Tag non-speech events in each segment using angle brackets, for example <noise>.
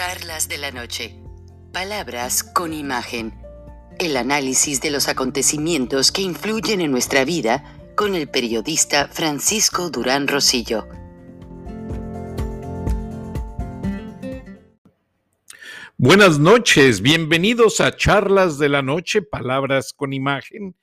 Charlas de la Noche. Palabras con imagen. El análisis de los acontecimientos que influyen en nuestra vida con el periodista Francisco Durán Rosillo. Buenas noches, bienvenidos a Charlas de la Noche, Palabras con Imagen.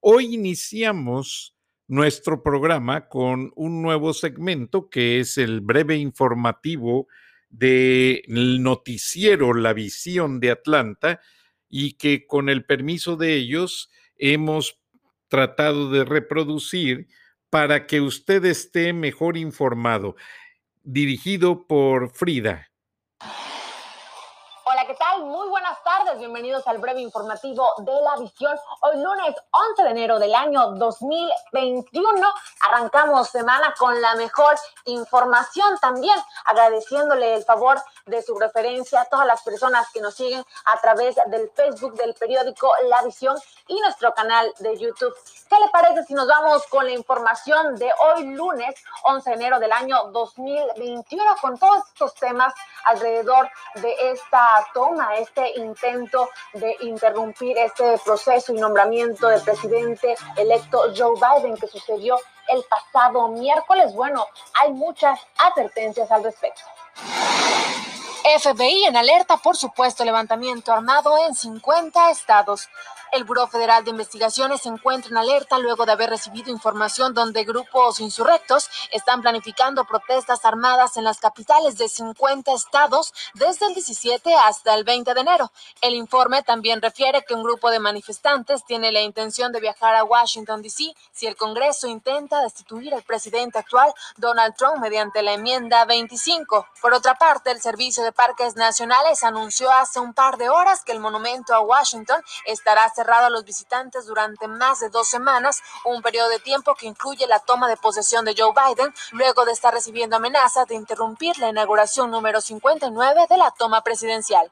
Hoy iniciamos nuestro programa con un nuevo segmento que es el breve informativo del noticiero La Visión de Atlanta y que con el permiso de ellos hemos tratado de reproducir para que usted esté mejor informado. Dirigido por Frida. ¿Qué tal? Muy buenas tardes. Bienvenidos al breve informativo de la visión. Hoy lunes 11 de enero del año 2021. Arrancamos semana con la mejor información también, agradeciéndole el favor de su referencia a todas las personas que nos siguen a través del Facebook del periódico La Visión y nuestro canal de YouTube. ¿Qué le parece si nos vamos con la información de hoy lunes 11 de enero del año 2021 con todos estos temas alrededor de esta toma, este intento de interrumpir este proceso y nombramiento del presidente electo Joe Biden que sucedió el pasado miércoles? Bueno, hay muchas advertencias al respecto. FBI en alerta por supuesto levantamiento armado en 50 estados. El Buró Federal de Investigaciones se encuentra en alerta luego de haber recibido información donde grupos insurrectos están planificando protestas armadas en las capitales de 50 estados desde el 17 hasta el 20 de enero. El informe también refiere que un grupo de manifestantes tiene la intención de viajar a Washington, D.C. si el Congreso intenta destituir al presidente actual, Donald Trump, mediante la enmienda 25. Por otra parte, el Servicio de Parques Nacionales anunció hace un par de horas que el monumento a Washington estará cerrado a los visitantes durante más de dos semanas, un periodo de tiempo que incluye la toma de posesión de Joe Biden, luego de estar recibiendo amenazas de interrumpir la inauguración número 59 de la toma presidencial.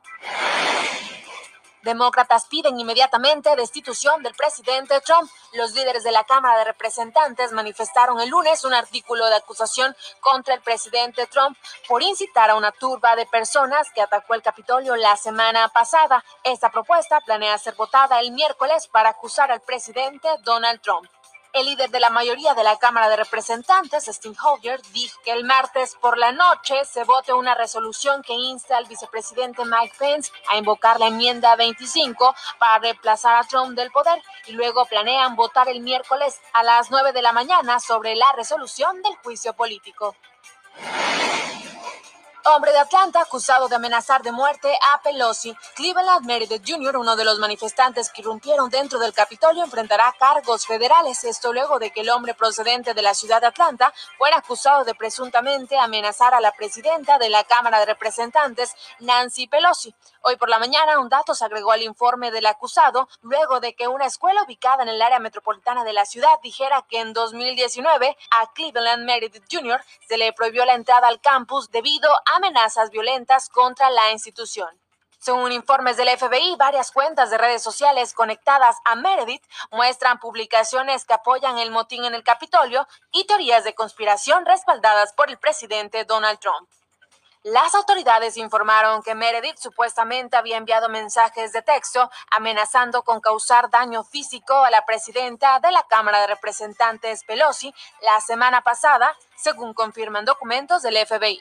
Demócratas piden inmediatamente destitución del presidente Trump. Los líderes de la Cámara de Representantes manifestaron el lunes un artículo de acusación contra el presidente Trump por incitar a una turba de personas que atacó el Capitolio la semana pasada. Esta propuesta planea ser votada el miércoles para acusar al presidente Donald Trump. El líder de la mayoría de la Cámara de Representantes, Steve Hoyer, dijo que el martes por la noche se vote una resolución que insta al vicepresidente Mike Pence a invocar la enmienda 25 para reemplazar a Trump del poder y luego planean votar el miércoles a las 9 de la mañana sobre la resolución del juicio político. Hombre de Atlanta acusado de amenazar de muerte a Pelosi. Cleveland Meredith Jr., uno de los manifestantes que irrumpieron dentro del Capitolio, enfrentará cargos federales. Esto luego de que el hombre procedente de la ciudad de Atlanta fuera acusado de presuntamente amenazar a la presidenta de la Cámara de Representantes, Nancy Pelosi. Hoy por la mañana, un dato se agregó al informe del acusado luego de que una escuela ubicada en el área metropolitana de la ciudad dijera que en 2019 a Cleveland Meredith Jr. se le prohibió la entrada al campus debido a amenazas violentas contra la institución. Según informes del FBI, varias cuentas de redes sociales conectadas a Meredith muestran publicaciones que apoyan el motín en el Capitolio y teorías de conspiración respaldadas por el presidente Donald Trump. Las autoridades informaron que Meredith supuestamente había enviado mensajes de texto amenazando con causar daño físico a la presidenta de la Cámara de Representantes Pelosi la semana pasada, según confirman documentos del FBI.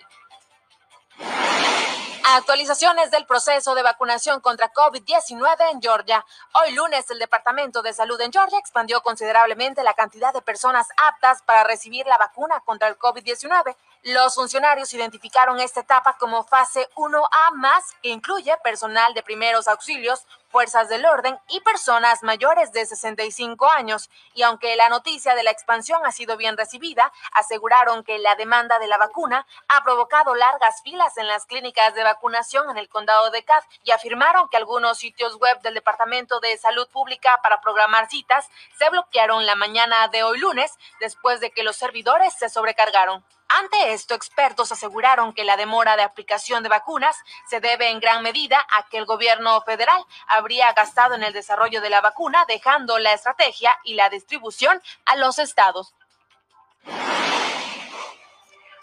Actualizaciones del proceso de vacunación contra COVID-19 en Georgia. Hoy lunes el Departamento de Salud en Georgia expandió considerablemente la cantidad de personas aptas para recibir la vacuna contra el COVID-19. Los funcionarios identificaron esta etapa como fase 1A más, que incluye personal de primeros auxilios, fuerzas del orden y personas mayores de 65 años. Y aunque la noticia de la expansión ha sido bien recibida, aseguraron que la demanda de la vacuna ha provocado largas filas en las clínicas de vacunación en el condado de Cass y afirmaron que algunos sitios web del Departamento de Salud Pública para programar citas se bloquearon la mañana de hoy lunes después de que los servidores se sobrecargaron. Ante esto, expertos aseguraron que la demora de aplicación de vacunas se debe en gran medida a que el gobierno federal habría gastado en el desarrollo de la vacuna, dejando la estrategia y la distribución a los estados.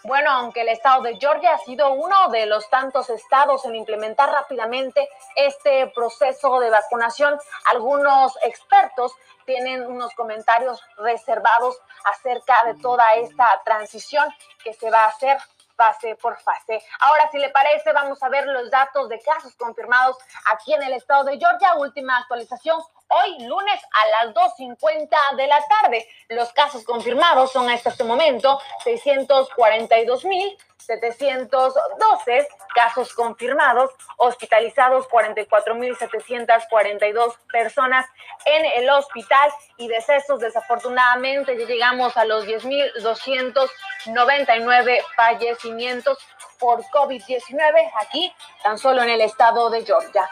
Bueno, aunque el estado de Georgia ha sido uno de los tantos estados en implementar rápidamente este proceso de vacunación, algunos expertos tienen unos comentarios reservados acerca de toda esta transición que se va a hacer fase por fase. Ahora, si le parece, vamos a ver los datos de casos confirmados aquí en el estado de Georgia. Última actualización, hoy lunes a las 2.50 de la tarde. Los casos confirmados son hasta este momento 642.712 casos confirmados, hospitalizados 44.742 personas en el hospital y decesos desafortunadamente ya llegamos a los 10.299 fallecimientos por COVID-19 aquí tan solo en el estado de Georgia.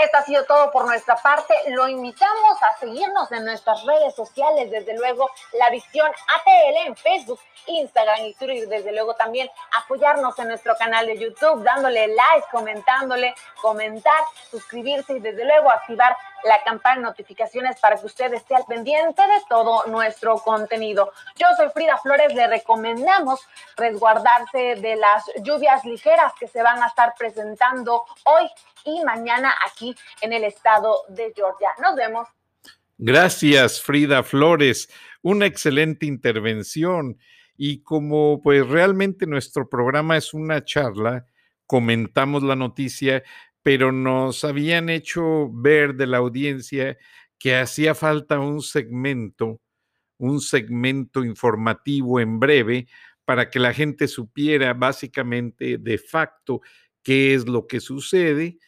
Esto ha sido todo por nuestra parte. Lo invitamos a seguirnos en nuestras redes sociales, desde luego la visión ATL en Facebook, Instagram y Twitter, y desde luego también apoyarnos en nuestro canal de YouTube, dándole like, comentándole, comentar, suscribirse y desde luego activar la campana de notificaciones para que usted esté al pendiente de todo nuestro contenido. Yo soy Frida Flores, le recomendamos resguardarse de las lluvias ligeras que se van a estar presentando hoy y mañana aquí en el estado de Georgia. Nos vemos. Gracias, Frida Flores. Una excelente intervención. Y como pues realmente nuestro programa es una charla, comentamos la noticia, pero nos habían hecho ver de la audiencia que hacía falta un segmento, un segmento informativo en breve para que la gente supiera básicamente de facto qué es lo que sucede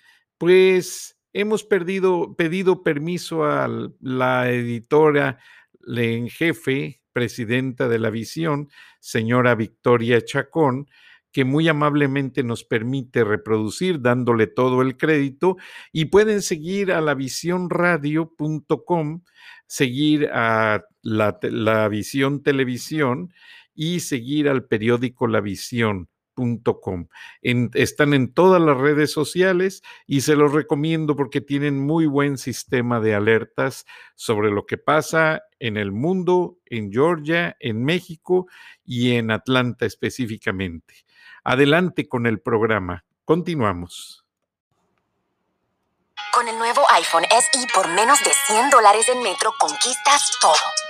pues hemos pedido permiso a la editora en jefe, presidenta de la visión, señora Victoria Chacón, que muy amablemente nos permite reproducir dándole todo el crédito y pueden seguir a la visiónradio.com, seguir a la, la visión televisión y seguir al periódico La Visión están en todas las redes sociales y se los recomiendo porque tienen muy buen sistema de alertas sobre lo que pasa en el mundo, en Georgia, en México y en Atlanta específicamente. Adelante con el programa. Continuamos. Con el nuevo iPhone SE por menos de 100 dólares en Metro conquistas todo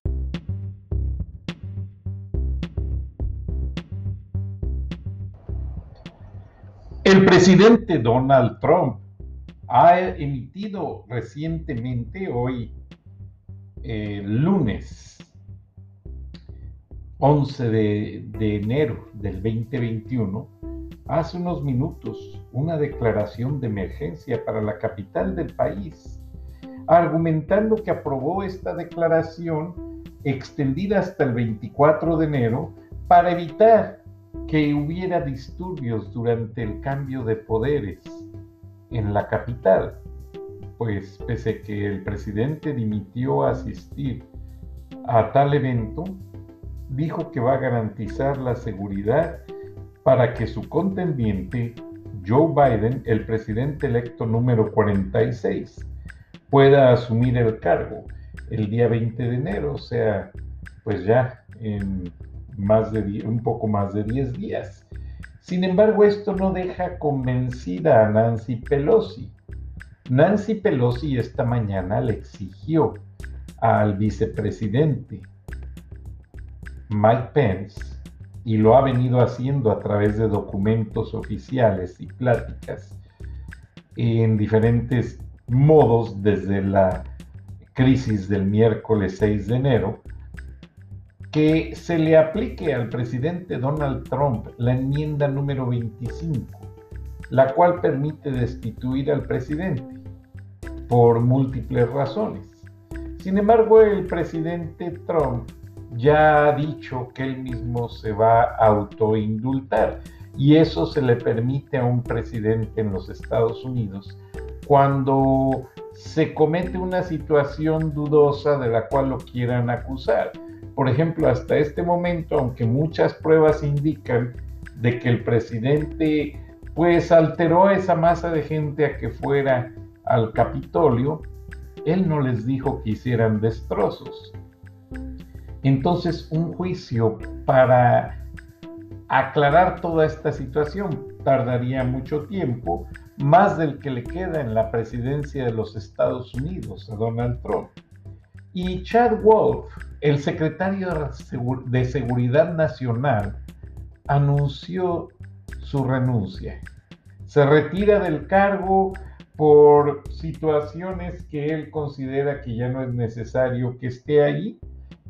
El presidente Donald Trump ha emitido recientemente, hoy eh, lunes 11 de, de enero del 2021, hace unos minutos, una declaración de emergencia para la capital del país, argumentando que aprobó esta declaración extendida hasta el 24 de enero para evitar que hubiera disturbios durante el cambio de poderes en la capital, pues pese que el presidente dimitió a asistir a tal evento, dijo que va a garantizar la seguridad para que su contendiente, Joe Biden, el presidente electo número 46, pueda asumir el cargo el día 20 de enero, o sea, pues ya en más de un poco más de 10 días. Sin embargo, esto no deja convencida a Nancy Pelosi. Nancy Pelosi esta mañana le exigió al vicepresidente Mike Pence, y lo ha venido haciendo a través de documentos oficiales y pláticas en diferentes modos desde la crisis del miércoles 6 de enero, que se le aplique al presidente Donald Trump la enmienda número 25, la cual permite destituir al presidente por múltiples razones. Sin embargo, el presidente Trump ya ha dicho que él mismo se va a autoindultar y eso se le permite a un presidente en los Estados Unidos cuando se comete una situación dudosa de la cual lo quieran acusar. Por ejemplo, hasta este momento, aunque muchas pruebas indican de que el presidente pues alteró esa masa de gente a que fuera al Capitolio, él no les dijo que hicieran destrozos. Entonces, un juicio para aclarar toda esta situación tardaría mucho tiempo, más del que le queda en la presidencia de los Estados Unidos a Donald Trump. Y Chad Wolf, el secretario de Seguridad Nacional, anunció su renuncia. Se retira del cargo por situaciones que él considera que ya no es necesario que esté ahí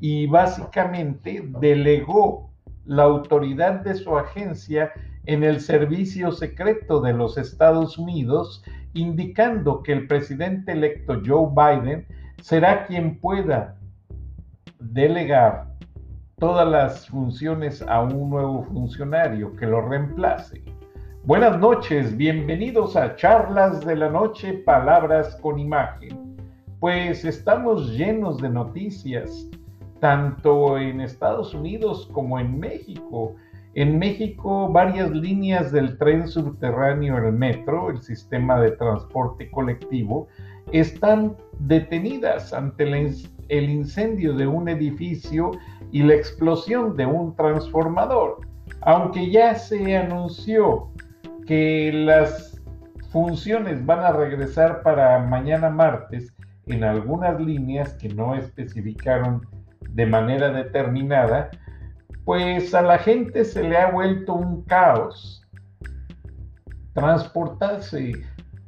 y básicamente delegó la autoridad de su agencia en el servicio secreto de los Estados Unidos, indicando que el presidente electo Joe Biden será quien pueda delegar todas las funciones a un nuevo funcionario que lo reemplace. Buenas noches, bienvenidos a Charlas de la Noche, Palabras con Imagen. Pues estamos llenos de noticias, tanto en Estados Unidos como en México. En México, varias líneas del tren subterráneo, el metro, el sistema de transporte colectivo, están detenidas ante el incendio de un edificio y la explosión de un transformador. Aunque ya se anunció que las funciones van a regresar para mañana martes en algunas líneas que no especificaron de manera determinada, pues a la gente se le ha vuelto un caos transportarse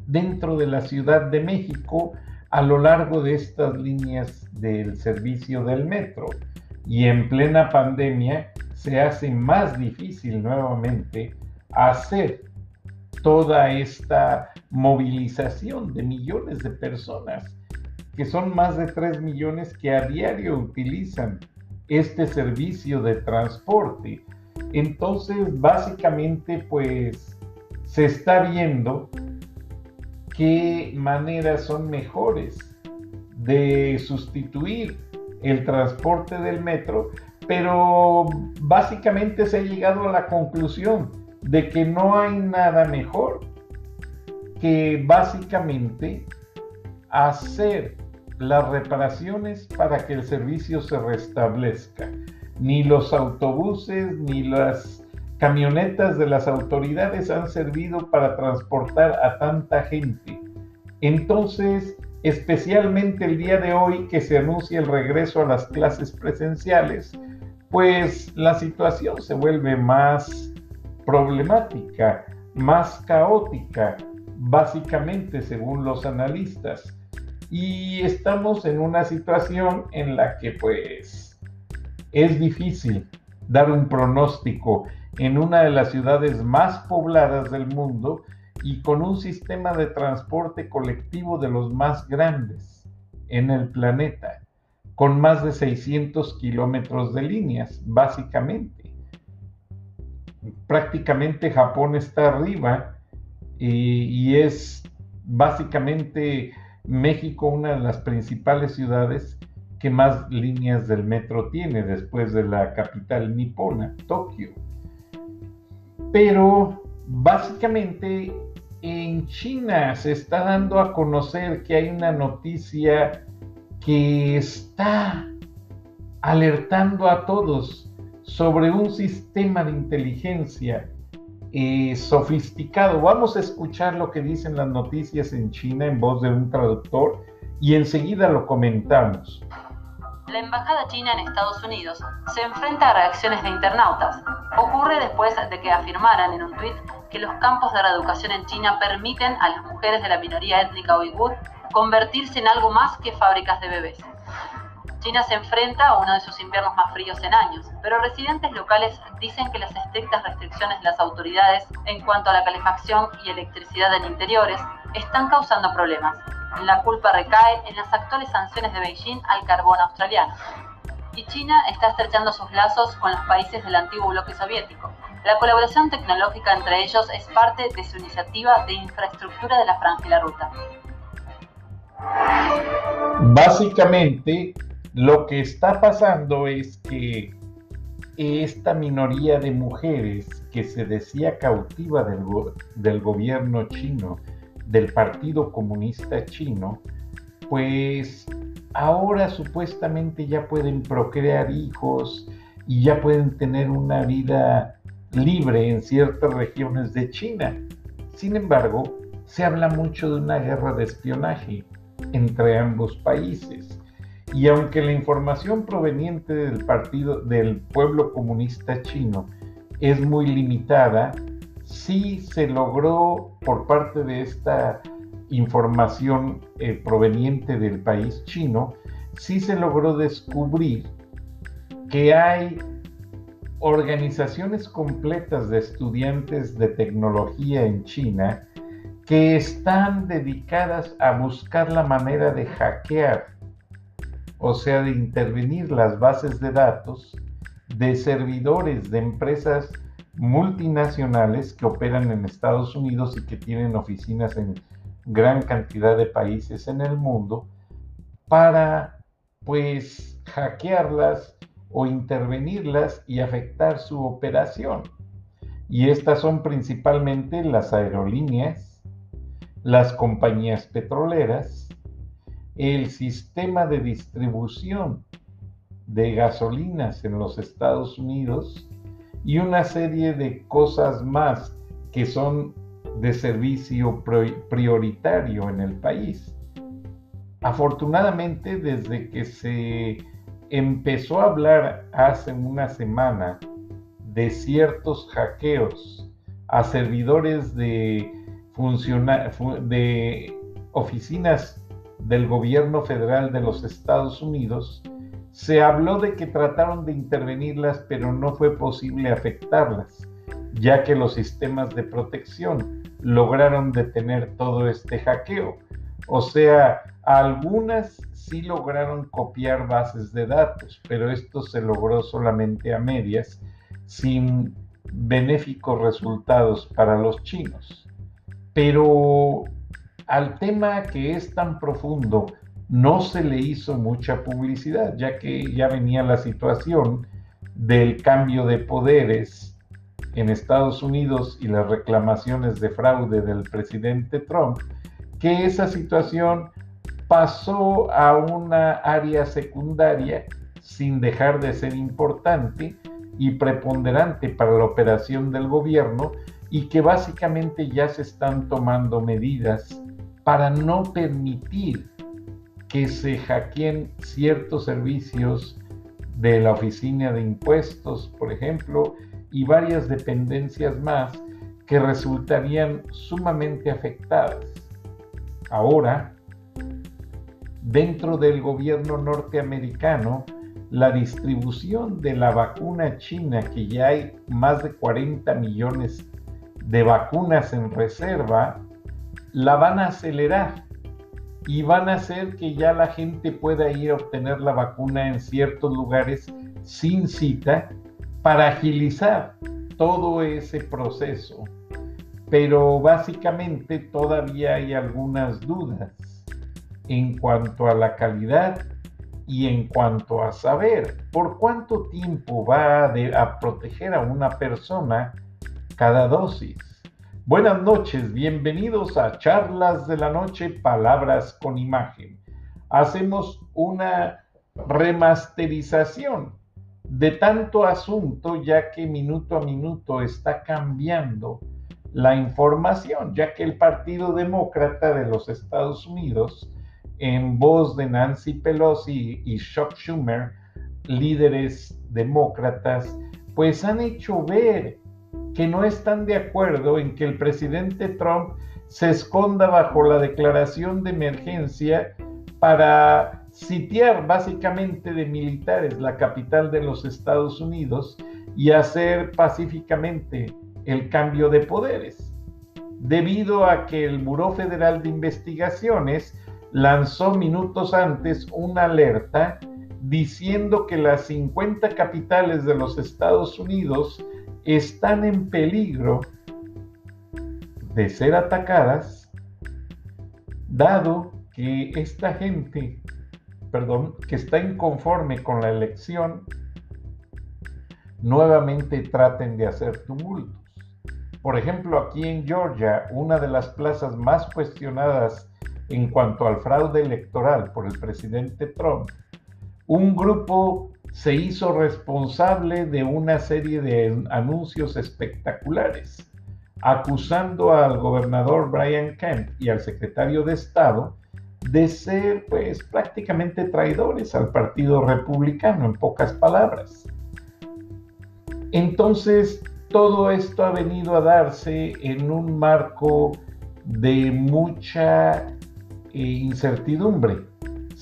dentro de la Ciudad de México a lo largo de estas líneas del servicio del metro. Y en plena pandemia se hace más difícil nuevamente hacer toda esta movilización de millones de personas que son más de 3 millones que a diario utilizan este servicio de transporte. Entonces, básicamente, pues se está viendo qué maneras son mejores de sustituir el transporte del metro, pero básicamente se ha llegado a la conclusión de que no hay nada mejor que básicamente hacer las reparaciones para que el servicio se restablezca. Ni los autobuses ni las camionetas de las autoridades han servido para transportar a tanta gente. Entonces, especialmente el día de hoy que se anuncia el regreso a las clases presenciales, pues la situación se vuelve más problemática, más caótica, básicamente según los analistas y estamos en una situación en la que pues es difícil dar un pronóstico en una de las ciudades más pobladas del mundo y con un sistema de transporte colectivo de los más grandes en el planeta, con más de 600 kilómetros de líneas, básicamente. Prácticamente Japón está arriba y, y es básicamente México, una de las principales ciudades que más líneas del metro tiene después de la capital nipona, Tokio. Pero básicamente en China se está dando a conocer que hay una noticia que está alertando a todos sobre un sistema de inteligencia eh, sofisticado. Vamos a escuchar lo que dicen las noticias en China en voz de un traductor y enseguida lo comentamos. La embajada china en Estados Unidos se enfrenta a reacciones de internautas. Ocurre después de que afirmaran en un tuit que los campos de reeducación en China permiten a las mujeres de la minoría étnica uigur convertirse en algo más que fábricas de bebés. China se enfrenta a uno de sus inviernos más fríos en años, pero residentes locales dicen que las estrictas restricciones de las autoridades en cuanto a la calefacción y electricidad en interiores están causando problemas. La culpa recae en las actuales sanciones de Beijing al carbón australiano. Y China está estrechando sus lazos con los países del antiguo bloque soviético. La colaboración tecnológica entre ellos es parte de su iniciativa de infraestructura de la Franja y la Ruta. Básicamente, lo que está pasando es que esta minoría de mujeres que se decía cautiva del, del, gobierno chino, del Partido Comunista Chino, pues ahora supuestamente ya pueden procrear hijos y ya pueden tener una vida libre en ciertas regiones de China. Sin embargo, se habla mucho de una guerra de espionaje entre ambos países. Y aunque la información proveniente del partido del pueblo comunista chino es muy limitada, sí se logró por parte de esta información eh, proveniente del país chino, sí se logró descubrir que hay organizaciones completas de estudiantes de tecnología en China que están dedicadas a buscar la manera de hackear, o sea, de intervenir las bases de datos de servidores de empresas multinacionales que operan en Estados Unidos y que tienen oficinas en gran cantidad de países en el mundo para pues hackearlas o intervenirlas y afectar su operación. Y estas son principalmente las aerolíneas, las compañías petroleras, el sistema de distribución de gasolinas en los Estados Unidos y una serie de cosas más que son de servicio prioritario en el país. Afortunadamente, desde que se empezó a hablar hace una semana de ciertos hackeos a servidores de oficinas del gobierno federal de los Estados Unidos, se habló de que trataron de intervenirlas, pero no fue posible afectarlas, ya que los sistemas de protección lograron detener todo este hackeo. O sea, algunas sí lograron copiar bases de datos, pero esto se logró solamente a medias, sin benéficos resultados para los chinos. Pero al tema que es tan profundo no se le hizo mucha publicidad, ya que ya venía la situación del cambio de poderes en Estados Unidos y las reclamaciones de fraude del presidente Trump, que esa situación pasó a una área secundaria sin dejar de ser importante y preponderante para la operación del gobierno y que básicamente ya se están tomando medidas para no permitir que se hackeen ciertos servicios de la oficina de impuestos, por ejemplo, y varias dependencias más que resultarían sumamente afectadas. Ahora, dentro del gobierno norteamericano, la distribución de la vacuna china, que ya hay más de 40 millones de vacunas en reserva, la van a acelerar y van a hacer que ya la gente pueda ir a obtener la vacuna en ciertos lugares sin cita para agilizar todo ese proceso. Pero básicamente todavía hay algunas dudas en cuanto a la calidad y en cuanto a saber por cuánto tiempo va a, a proteger a una persona cada dosis. Buenas noches, bienvenidos a Charlas de la Noche, Palabras con Imagen. Hacemos una remasterización de tanto asunto, ya que minuto a minuto está cambiando la información, ya que el Partido Demócrata de los Estados Unidos, en voz de Nancy Pelosi y Chuck Schumer, líderes demócratas, pues han hecho ver que no están de acuerdo en que el presidente Trump se esconda bajo la declaración de emergencia para sitiar básicamente de militares la capital de los Estados Unidos y hacer pacíficamente el cambio de poderes, debido a que el Buró Federal de Investigaciones lanzó minutos antes una alerta diciendo que las 50 capitales de los Estados Unidos están en peligro de ser atacadas, dado que esta gente, perdón, que está inconforme con la elección, nuevamente traten de hacer tumultos. Por ejemplo, aquí en Georgia, una de las plazas más cuestionadas en cuanto al fraude electoral por el presidente Trump, un grupo se hizo responsable de una serie de anuncios espectaculares, acusando al gobernador Brian Kemp y al secretario de Estado de ser pues prácticamente traidores al Partido Republicano, en pocas palabras. Entonces, todo esto ha venido a darse en un marco de mucha eh, incertidumbre.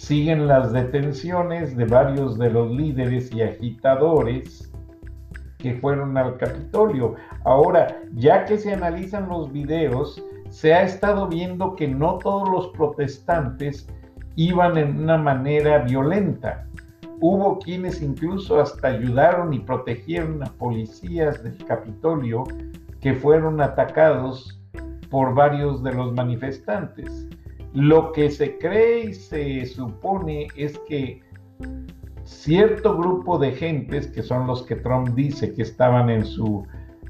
Siguen las detenciones de varios de los líderes y agitadores que fueron al Capitolio. Ahora, ya que se analizan los videos, se ha estado viendo que no todos los protestantes iban en una manera violenta. Hubo quienes incluso hasta ayudaron y protegieron a policías del Capitolio que fueron atacados por varios de los manifestantes. Lo que se cree y se supone es que cierto grupo de gentes, que son los que Trump dice que estaban en su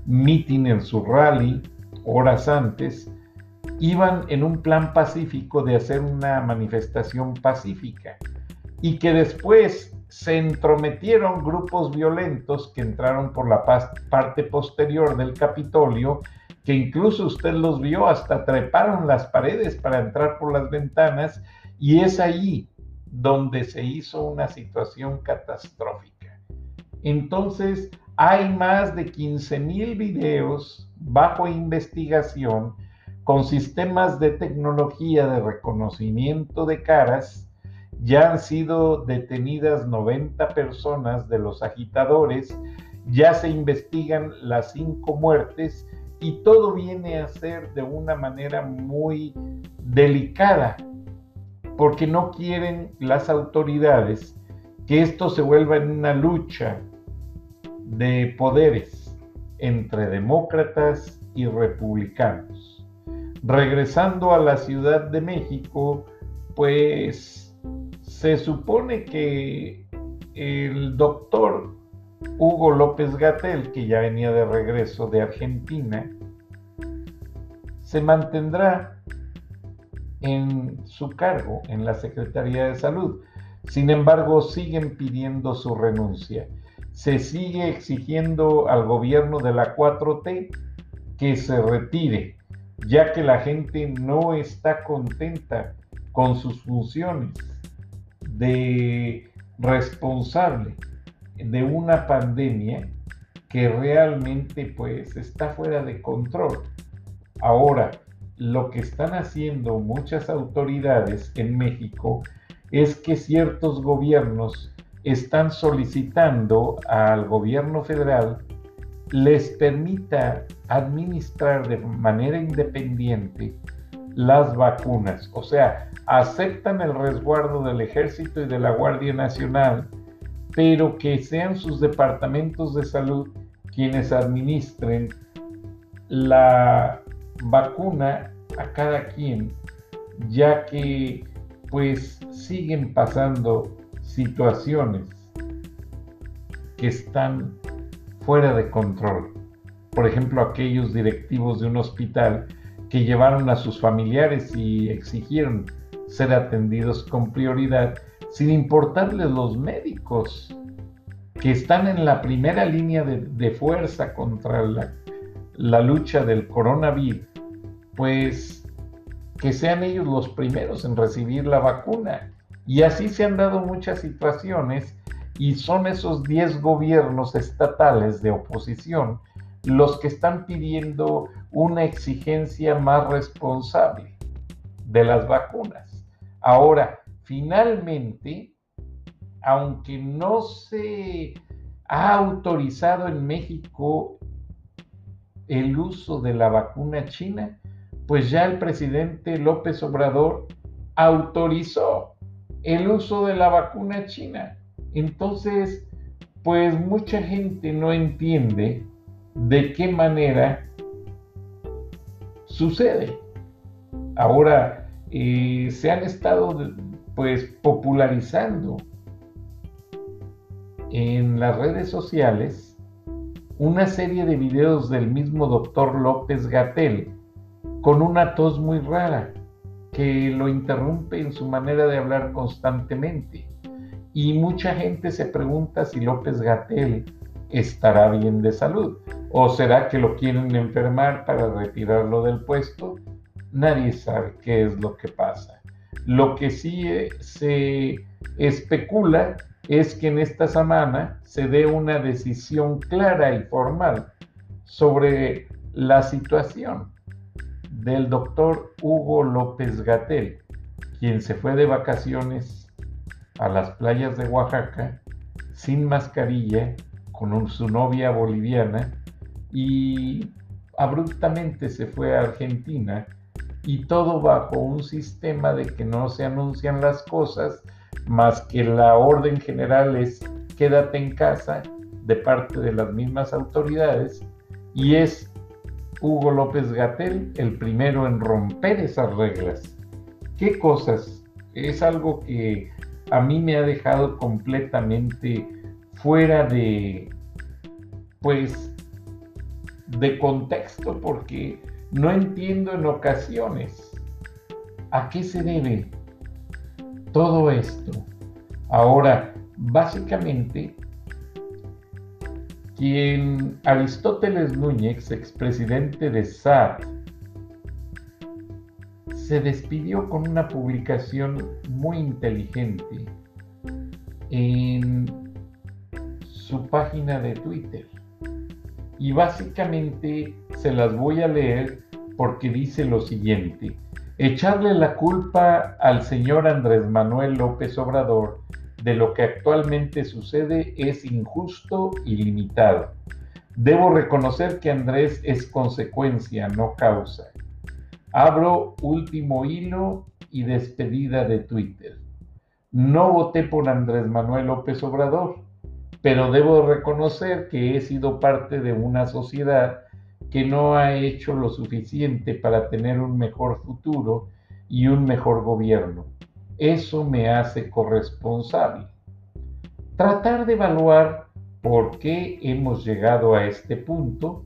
meeting, en su rally, horas antes, iban en un plan pacífico de hacer una manifestación pacífica y que después se entrometieron grupos violentos que entraron por la parte posterior del Capitolio, que incluso usted los vio, hasta treparon las paredes para entrar por las ventanas, y es ahí donde se hizo una situación catastrófica. Entonces, hay más de 15 mil videos bajo investigación con sistemas de tecnología de reconocimiento de caras. Ya han sido detenidas 90 personas de los agitadores, ya se investigan las cinco muertes y todo viene a ser de una manera muy delicada, porque no quieren las autoridades que esto se vuelva en una lucha de poderes entre demócratas y republicanos. Regresando a la Ciudad de México, pues se supone que el doctor Hugo López Gatel, que ya venía de regreso de Argentina, se mantendrá en su cargo en la Secretaría de Salud. Sin embargo, siguen pidiendo su renuncia. Se sigue exigiendo al gobierno de la 4T que se retire, ya que la gente no está contenta con sus funciones de responsable de una pandemia que realmente pues está fuera de control. Ahora, lo que están haciendo muchas autoridades en México es que ciertos gobiernos están solicitando al gobierno federal les permita administrar de manera independiente las vacunas. O sea, aceptan el resguardo del ejército y de la Guardia Nacional, pero que sean sus departamentos de salud quienes administren la vacuna a cada quien, ya que pues siguen pasando situaciones que están fuera de control. Por ejemplo, aquellos directivos de un hospital que llevaron a sus familiares y exigieron ser atendidos con prioridad, sin importarles los médicos que están en la primera línea de, fuerza contra la, la lucha del coronavirus, pues que sean ellos los primeros en recibir la vacuna. Y así se han dado muchas situaciones y son esos 10 gobiernos estatales de oposición los que están pidiendo una exigencia más responsable de las vacunas. Ahora, finalmente, aunque no se ha autorizado en México el uso de la vacuna china, pues ya el presidente López Obrador autorizó el uso de la vacuna china. Entonces, pues mucha gente no entiende de qué manera sucede. Ahora eh, se han estado pues popularizando en las redes sociales una serie de videos del mismo doctor López Gatel con una tos muy rara que lo interrumpe en su manera de hablar constantemente. Y mucha gente se pregunta si López Gatel estará bien de salud o será que lo quieren enfermar para retirarlo del puesto. Nadie sabe qué es lo que pasa. Lo que sí eh, se especula es que en esta semana se dé una decisión clara y formal sobre la situación del doctor Hugo López Gatel, quien se fue de vacaciones a las playas de Oaxaca sin mascarilla con su novia boliviana y abruptamente se fue a Argentina y todo bajo un sistema de que no se anuncian las cosas más que la orden general es quédate en casa de parte de las mismas autoridades y es Hugo López Gatel el primero en romper esas reglas. ¿Qué cosas? Es algo que a mí me ha dejado completamente fuera de, pues, de contexto porque no entiendo en ocasiones a qué se debe todo esto. Ahora, básicamente, quien Aristóteles Núñez, expresidente de SAT, se despidió con una publicación muy inteligente en su página de Twitter. Y básicamente se las voy a leer porque dice lo siguiente. Echarle la culpa al señor Andrés Manuel López Obrador de lo que actualmente sucede es injusto y limitado. Debo reconocer que Andrés es consecuencia, no causa. Abro último hilo y despedida de Twitter. No voté por Andrés Manuel López Obrador, pero debo reconocer que he sido parte de una sociedad que no ha hecho lo suficiente para tener un mejor futuro y un mejor gobierno. Eso me hace corresponsable. Tratar de evaluar por qué hemos llegado a este punto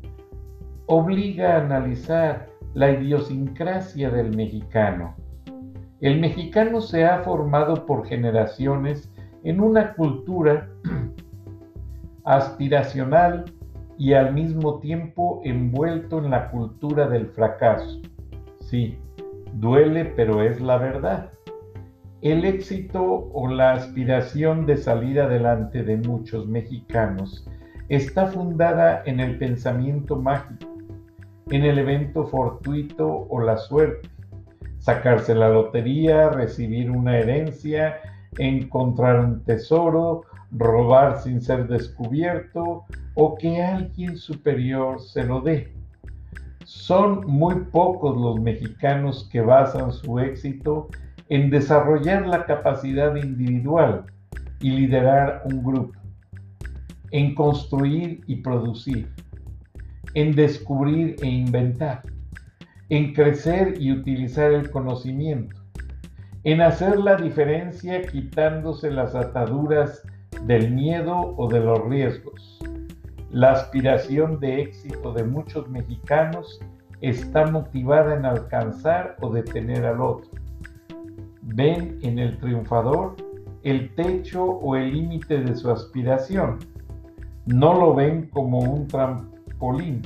obliga a analizar la idiosincrasia del mexicano. El mexicano se ha formado por generaciones en una cultura <clears throat> aspiracional y al mismo tiempo envuelto en la cultura del fracaso. Sí, duele, pero es la verdad. El éxito o la aspiración de salir adelante de muchos mexicanos está fundada en el pensamiento mágico, en el evento fortuito o la suerte, sacarse la lotería, recibir una herencia, encontrar un tesoro, robar sin ser descubierto o que alguien superior se lo dé. Son muy pocos los mexicanos que basan su éxito en desarrollar la capacidad individual y liderar un grupo, en construir y producir, en descubrir e inventar, en crecer y utilizar el conocimiento, en hacer la diferencia quitándose las ataduras del miedo o de los riesgos. La aspiración de éxito de muchos mexicanos está motivada en alcanzar o detener al otro. Ven en el triunfador el techo o el límite de su aspiración. No lo ven como un trampolín.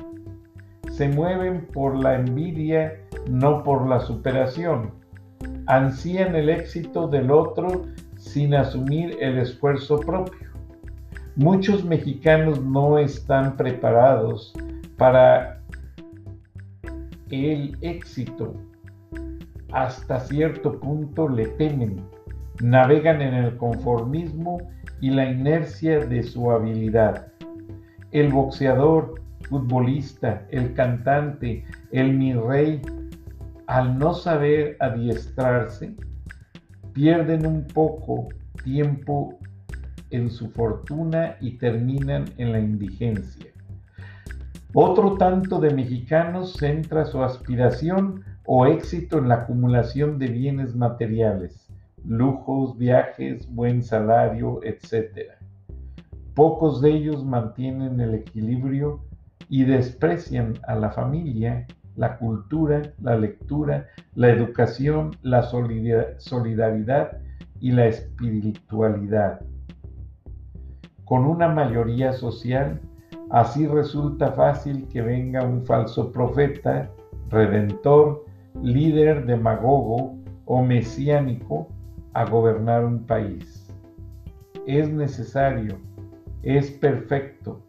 Se mueven por la envidia, no por la superación. Ansían el éxito del otro sin asumir el esfuerzo propio. Muchos mexicanos no están preparados para el éxito. Hasta cierto punto le temen, navegan en el conformismo y la inercia de su habilidad. El boxeador, futbolista, el cantante, el mi rey, al no saber adiestrarse, pierden un poco tiempo en su fortuna y terminan en la indigencia. Otro tanto de mexicanos centra su aspiración o éxito en la acumulación de bienes materiales, lujos, viajes, buen salario, etc. Pocos de ellos mantienen el equilibrio y desprecian a la familia, la cultura, la lectura, la educación, la solidaridad y la espiritualidad. Con una mayoría social, así resulta fácil que venga un falso profeta, redentor, líder demagogo o mesiánico a gobernar un país. Es necesario, es perfecto,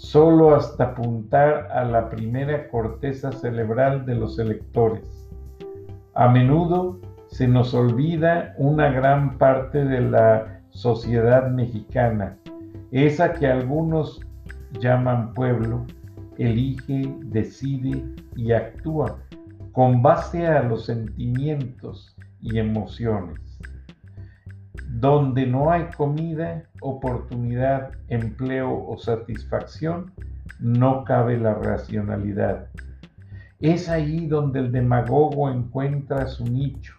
solo hasta apuntar a la primera corteza cerebral de los electores. A menudo se nos olvida una gran parte de la sociedad mexicana, esa que algunos llaman pueblo, elige, decide y actúa con base a los sentimientos y emociones. Donde no hay comida, oportunidad, empleo o satisfacción, no cabe la racionalidad. Es ahí donde el demagogo encuentra su nicho,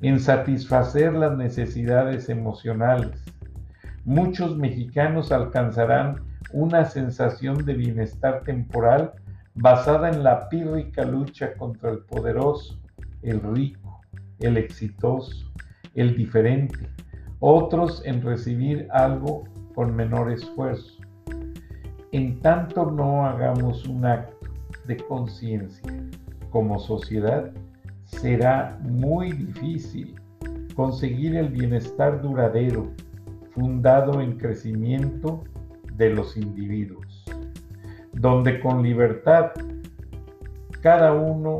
en satisfacer las necesidades emocionales. Muchos mexicanos alcanzarán una sensación de bienestar temporal basada en la pírrica lucha contra el poderoso, el rico, el exitoso, el diferente, otros en recibir algo con menor esfuerzo. En tanto no hagamos un acto de conciencia como sociedad, será muy difícil conseguir el bienestar duradero fundado en crecimiento de los individuos, donde con libertad cada uno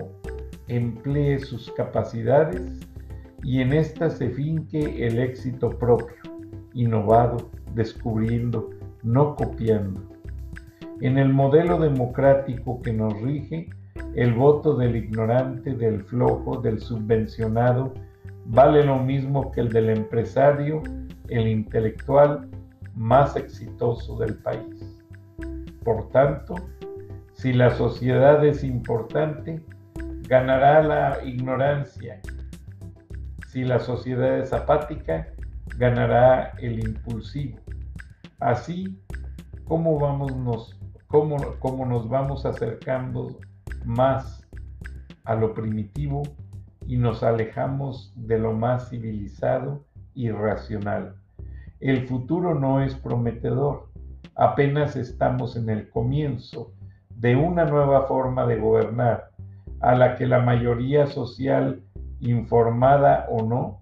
emplee sus capacidades y en ésta se finque el éxito propio, innovado, descubriendo, no copiando. En el modelo democrático que nos rige, el voto del ignorante, del flojo, del subvencionado, vale lo mismo que el del empresario, el intelectual más exitoso del país. Por tanto, si la sociedad es importante, ganará la ignorancia. Si la sociedad es apática, ganará el impulsivo. Así como vamos nos, nos vamos acercando más a lo primitivo y nos alejamos de lo más civilizado y racional. El futuro no es prometedor, apenas estamos en el comienzo de una nueva forma de gobernar a la que la mayoría social, informada o no,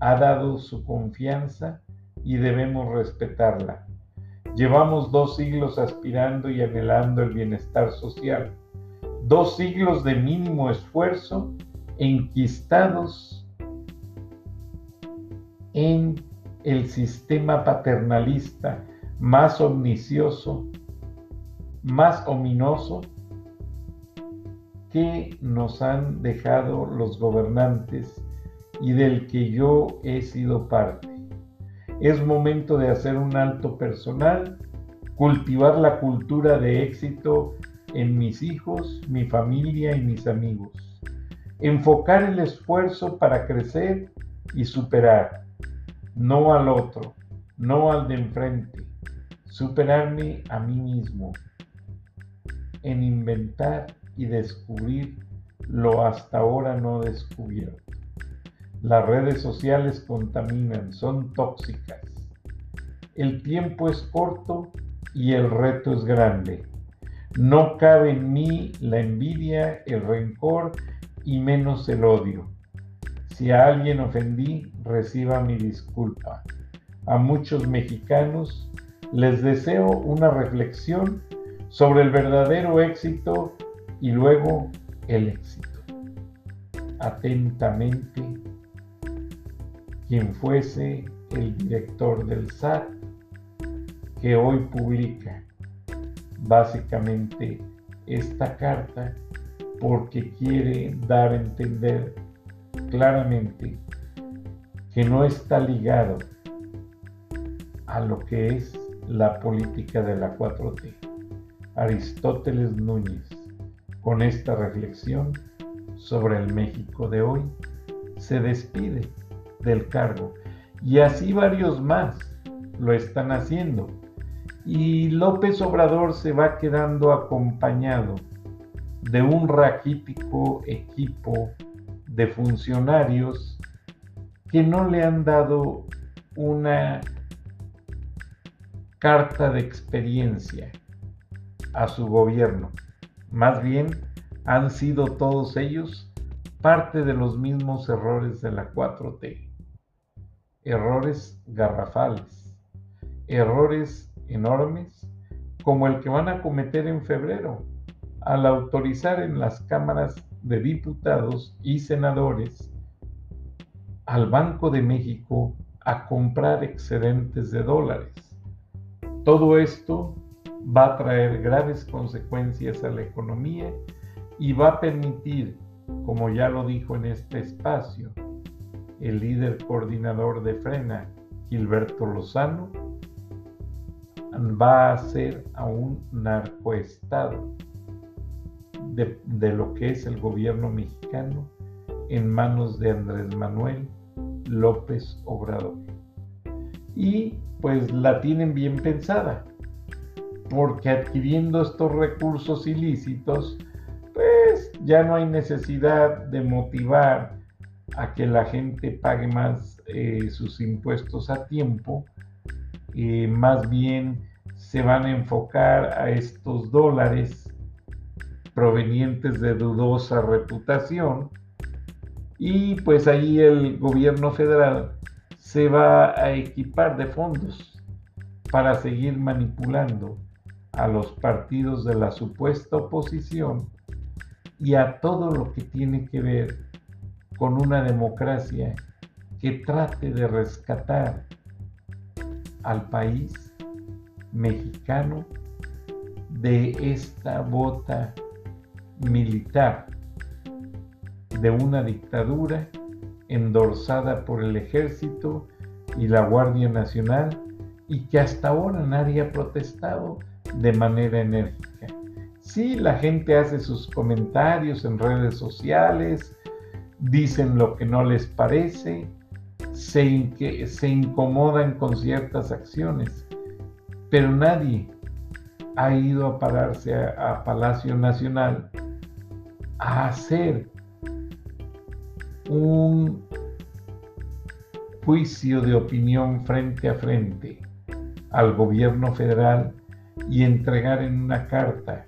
ha dado su confianza y debemos respetarla. Llevamos dos siglos aspirando y anhelando el bienestar social, dos siglos de mínimo esfuerzo enquistados en el sistema paternalista más omnicioso, más ominoso que nos han dejado los gobernantes y del que yo he sido parte. Es momento de hacer un alto personal, cultivar la cultura de éxito en mis hijos, mi familia y mis amigos. Enfocar el esfuerzo para crecer y superar, no al otro, no al de enfrente. Superarme a mí mismo en inventar y descubrir lo hasta ahora no descubierto. Las redes sociales contaminan, son tóxicas. El tiempo es corto y el reto es grande. No cabe en mí la envidia, el rencor y menos el odio. Si a alguien ofendí, reciba mi disculpa. A muchos mexicanos les deseo una reflexión sobre el verdadero éxito y luego el éxito. Atentamente, quien fuese el director del SAT que hoy publica básicamente esta carta porque quiere dar a entender claramente que no está ligado a lo que es la política de la 4T. Aristóteles Núñez con esta reflexión sobre el México de hoy. Se despide del cargo y así varios más lo están haciendo. Y López Obrador se va quedando acompañado de un raquítico equipo de funcionarios que no le han dado una carta de experiencia a su gobierno. Más bien han sido todos ellos parte de los mismos errores de la 4T. Errores garrafales, errores enormes como el que van a cometer en febrero al autorizar en las cámaras de diputados y senadores al Banco de México a comprar excedentes de dólares. Todo esto va a traer graves consecuencias a la economía y va a permitir, como ya lo dijo en este espacio, el líder coordinador de Frena, Gilberto Lozano, va a ser a un narcoestado de, de lo que es el gobierno mexicano en manos de Andrés Manuel López Obrador. Y pues la tienen bien pensada, porque adquiriendo estos recursos ilícitos, pues ya no hay necesidad de motivar a que la gente pague más eh, sus impuestos a tiempo, y más bien se van a enfocar a estos dólares provenientes de dudosa reputación. Y pues ahí el gobierno federal se va a equipar de fondos para seguir manipulando a los partidos de la supuesta oposición y a todo lo que tiene que ver con una democracia que trate de rescatar al país mexicano de esta bota militar, de una dictadura endorsada por el ejército y la Guardia Nacional y que hasta ahora nadie ha protestado de manera enérgica. Sí, la gente hace sus comentarios en redes sociales, dicen lo que no les parece, se, se incomodan con ciertas acciones, pero nadie ha ido a pararse a Palacio Nacional a hacer un juicio de opinión frente a frente al gobierno federal y entregar en una carta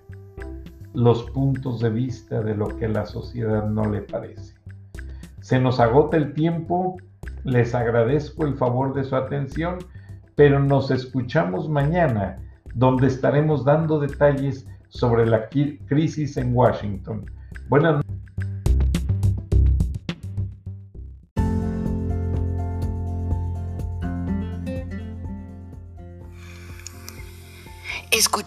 los puntos de vista de lo que la sociedad no le parece. Se nos agota el tiempo, les agradezco el favor de su atención, pero nos escuchamos mañana, donde estaremos dando detalles sobre la crisis en Washington. Buenas noches.